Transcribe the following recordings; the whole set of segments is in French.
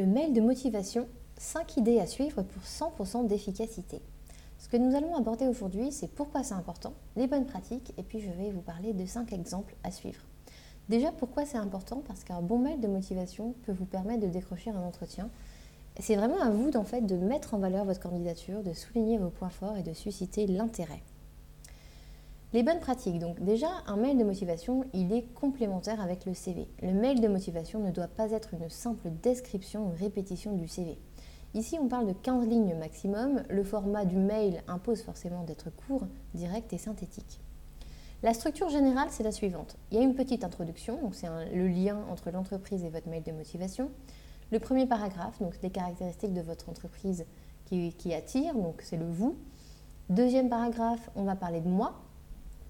Le mail de motivation, 5 idées à suivre pour 100% d'efficacité. Ce que nous allons aborder aujourd'hui, c'est pourquoi c'est important, les bonnes pratiques, et puis je vais vous parler de 5 exemples à suivre. Déjà, pourquoi c'est important? Parce qu'un bon mail de motivation peut vous permettre de décrocher un entretien. C'est vraiment à vous fait, de mettre en valeur votre candidature, de souligner vos points forts et de susciter l'intérêt. Les bonnes pratiques. Donc déjà, un mail de motivation, il est complémentaire avec le CV. Le mail de motivation ne doit pas être une simple description ou répétition du CV. Ici, on parle de 15 lignes maximum. Le format du mail impose forcément d'être court, direct et synthétique. La structure générale, c'est la suivante. Il y a une petite introduction, donc c'est le lien entre l'entreprise et votre mail de motivation. Le premier paragraphe, donc les caractéristiques de votre entreprise qui, qui attire, donc c'est le vous. Deuxième paragraphe, on va parler de moi,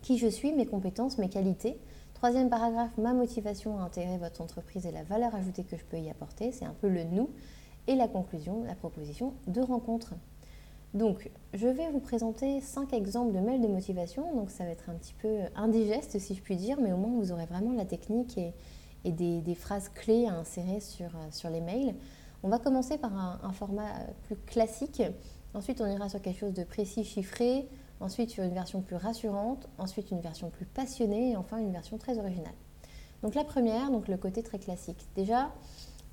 qui je suis, mes compétences, mes qualités. Troisième paragraphe, ma motivation à intégrer votre entreprise et la valeur ajoutée que je peux y apporter, c'est un peu le nous. Et la conclusion, la proposition de rencontre. Donc, je vais vous présenter cinq exemples de mails de motivation. Donc, ça va être un petit peu indigeste, si je puis dire, mais au moins vous aurez vraiment la technique et, des, phrases clés à insérer sur, sur les mails. On va commencer par un format plus classique. Ensuite, on ira sur quelque chose de précis, chiffré ensuite sur une version plus rassurante, ensuite une version plus passionnée et enfin une version très originale. Donc la première, donc le côté très classique. Déjà,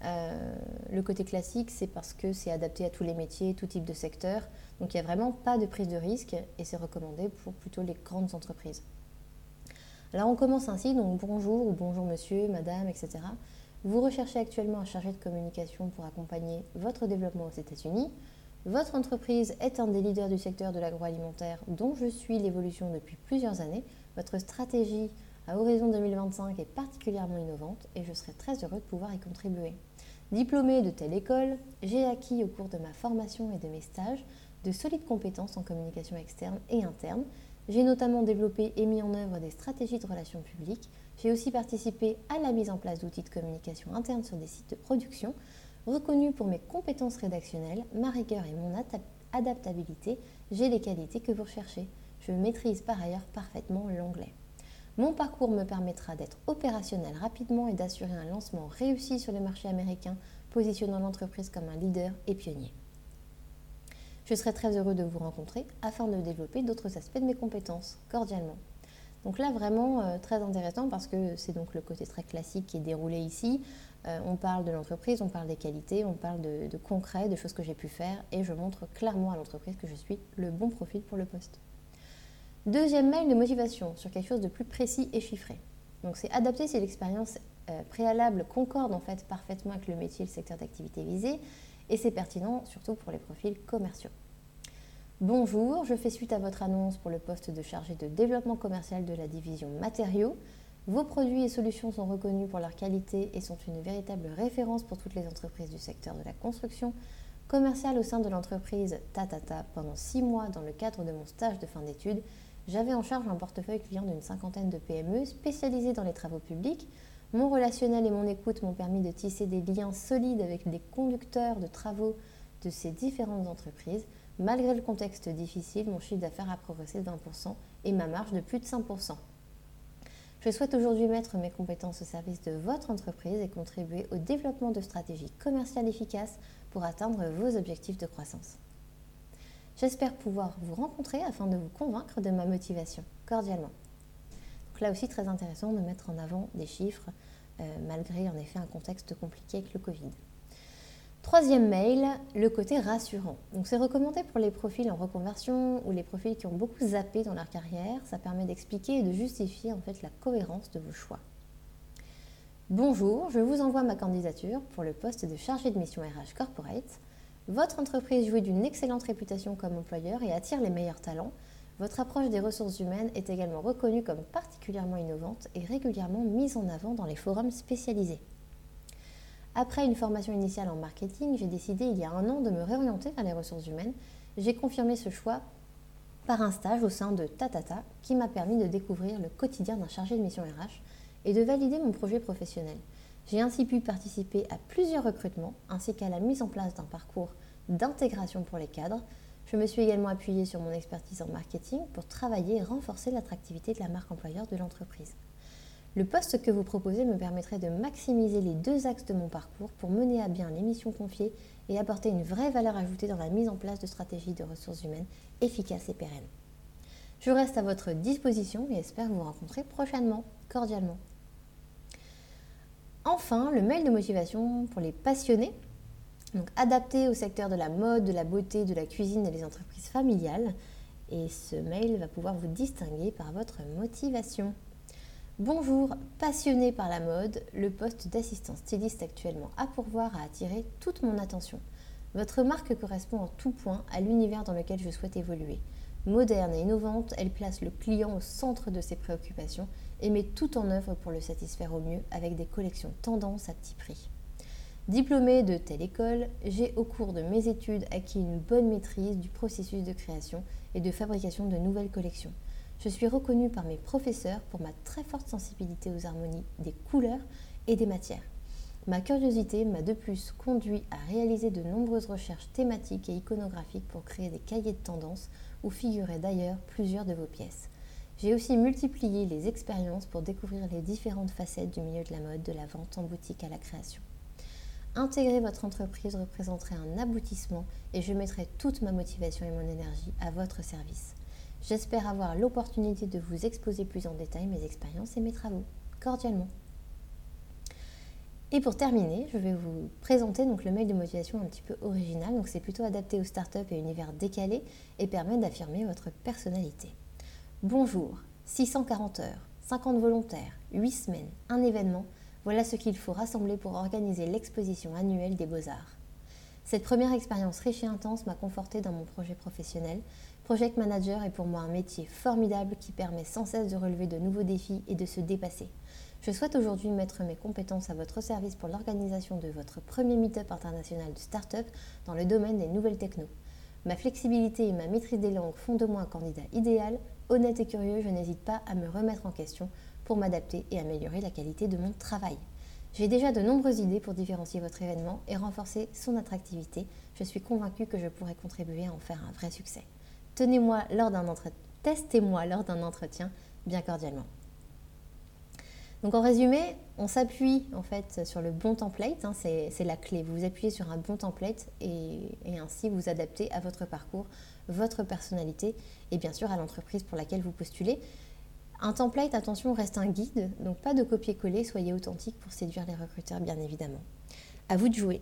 euh, le côté classique, c'est parce que c'est adapté à tous les métiers, tout type de secteur. Donc il n'y a vraiment pas de prise de risque et c'est recommandé pour plutôt les grandes entreprises. Alors on commence ainsi, donc bonjour ou bonjour monsieur, madame, etc. Vous recherchez actuellement un chargé de communication pour accompagner votre développement aux États-Unis. Votre entreprise est un des leaders du secteur de l'agroalimentaire dont je suis l'évolution depuis plusieurs années. Votre stratégie à horizon 2025 est particulièrement innovante et je serai très heureux de pouvoir y contribuer. Diplômé de telle école, j'ai acquis au cours de ma formation et de mes stages de solides compétences en communication externe et interne. J'ai notamment développé et mis en œuvre des stratégies de relations publiques. J'ai aussi participé à la mise en place d'outils de communication interne sur des sites de production Reconnu pour mes compétences rédactionnelles, ma rigueur et mon adaptabilité, j'ai les qualités que vous recherchez. Je maîtrise par ailleurs parfaitement l'anglais. Mon parcours me permettra d'être opérationnel rapidement et d'assurer un lancement réussi sur le marché américain, positionnant l'entreprise comme un leader et pionnier. Je serai très heureux de vous rencontrer afin de développer d'autres aspects de mes compétences, cordialement. Donc là, vraiment euh, très intéressant parce que c'est donc le côté très classique qui est déroulé ici. Euh, on parle de l'entreprise, on parle des qualités, on parle de, concret, de choses que j'ai pu faire et je montre clairement à l'entreprise que je suis le bon profil pour le poste. Deuxième mail de motivation sur quelque chose de plus précis et chiffré. Donc c'est adapté si l'expérience euh, préalable concorde en fait parfaitement avec le métier et le secteur d'activité visé et c'est pertinent surtout pour les profils commerciaux. Bonjour, je fais suite à votre annonce pour le poste de chargé de développement commercial de la division matériaux. Vos produits et solutions sont reconnus pour leur qualité et sont une véritable référence pour toutes les entreprises du secteur de la construction. Commercial au sein de l'entreprise Tatata pendant six mois dans le cadre de mon stage de fin d'études, j'avais en charge un portefeuille client d'une cinquantaine de PME spécialisées dans les travaux publics. Mon relationnel et mon écoute m'ont permis de tisser des liens solides avec des conducteurs de travaux de ces différentes entreprises. Malgré le contexte difficile, mon chiffre d'affaires a progressé de 20% et ma marge de plus de 5%. Je souhaite aujourd'hui mettre mes compétences au service de votre entreprise et contribuer au développement de stratégies commerciales efficaces pour atteindre vos objectifs de croissance. J'espère pouvoir vous rencontrer afin de vous convaincre de ma motivation, cordialement. Là aussi très intéressant de mettre en avant des chiffres, euh, malgré en effet un contexte compliqué avec le Covid. Troisième mail, le côté rassurant. Donc c'est recommandé pour les profils en reconversion ou les profils qui ont beaucoup zappé dans leur carrière. Ça permet d'expliquer et de justifier en fait la cohérence de vos choix. Bonjour, je vous envoie ma candidature pour le poste de chargé de mission RH Corporate. Votre entreprise jouit d'une excellente réputation comme employeur et attire les meilleurs talents. Votre approche des ressources humaines est également reconnue comme particulièrement innovante et régulièrement mise en avant dans les forums spécialisés. Après une formation initiale en marketing, j'ai décidé il y a un an de me réorienter vers les ressources humaines. J'ai confirmé ce choix par un stage au sein de Tatata qui m'a permis de découvrir le quotidien d'un chargé de mission RH et de valider mon projet professionnel. J'ai ainsi pu participer à plusieurs recrutements ainsi qu'à la mise en place d'un parcours d'intégration pour les cadres. Je me suis également appuyée sur mon expertise en marketing pour travailler et renforcer l'attractivité de la marque employeur de l'entreprise. Le poste que vous proposez me permettrait de maximiser les deux axes de mon parcours pour mener à bien les missions confiées et apporter une vraie valeur ajoutée dans la mise en place de stratégies de ressources humaines efficaces et pérennes. Je reste à votre disposition et espère vous rencontrer prochainement, cordialement. Enfin, le mail de motivation pour les passionnés, donc adapté au secteur de la mode, de la beauté, de la cuisine et des entreprises familiales. Et ce mail va pouvoir vous distinguer par votre motivation. Bonjour, passionné par la mode, le poste d'assistant styliste actuellement à pourvoir a attiré toute mon attention. Votre marque correspond en tout point à l'univers dans lequel je souhaite évoluer. Moderne et innovante, elle place le client au centre de ses préoccupations et met tout en œuvre pour le satisfaire au mieux avec des collections tendances à petit prix. Diplômée de telle école, j'ai au cours de mes études acquis une bonne maîtrise du processus de création et de fabrication de nouvelles collections. Je suis reconnue par mes professeurs pour ma très forte sensibilité aux harmonies des couleurs et des matières. Ma curiosité m'a de plus conduit à réaliser de nombreuses recherches thématiques et iconographiques pour créer des cahiers de tendance où figuraient d'ailleurs plusieurs de vos pièces. J'ai aussi multiplié les expériences pour découvrir les différentes facettes du milieu de la mode, de la vente en boutique à la création. Intégrer votre entreprise représenterait un aboutissement et je mettrai toute ma motivation et mon énergie à votre service. J'espère avoir l'opportunité de vous exposer plus en détail mes expériences et mes travaux. Cordialement. Et pour terminer, je vais vous présenter donc le mail de motivation un petit peu original. Donc c'est plutôt adapté aux startups et univers décalés et permet d'affirmer votre personnalité. Bonjour, 640 heures, 50 volontaires, 8 semaines, un événement, voilà ce qu'il faut rassembler pour organiser l'exposition annuelle des beaux-arts. Cette première expérience riche et intense m'a conforté dans mon projet professionnel Project Manager est pour moi un métier formidable qui permet sans cesse de relever de nouveaux défis et de se dépasser. Je souhaite aujourd'hui mettre mes compétences à votre service pour l'organisation de votre premier meet-up international de start-up dans le domaine des nouvelles techno. Ma flexibilité et ma maîtrise des langues font de moi un candidat idéal. Honnête et curieux, je n'hésite pas à me remettre en question pour m'adapter et améliorer la qualité de mon travail. J'ai déjà de nombreuses idées pour différencier votre événement et renforcer son attractivité. Je suis convaincue que je pourrai contribuer à en faire un vrai succès tenez-moi lors d'un entretien, testez-moi lors d'un entretien bien cordialement. Donc en résumé, on s'appuie en fait sur le bon template, hein, c'est la clé. Vous vous appuyez sur un bon template et, et, ainsi vous adaptez à votre parcours, votre personnalité et bien sûr à l'entreprise pour laquelle vous postulez. Un template, attention, reste un guide, donc pas de copier-coller, soyez authentique pour séduire les recruteurs bien évidemment. À vous de jouer.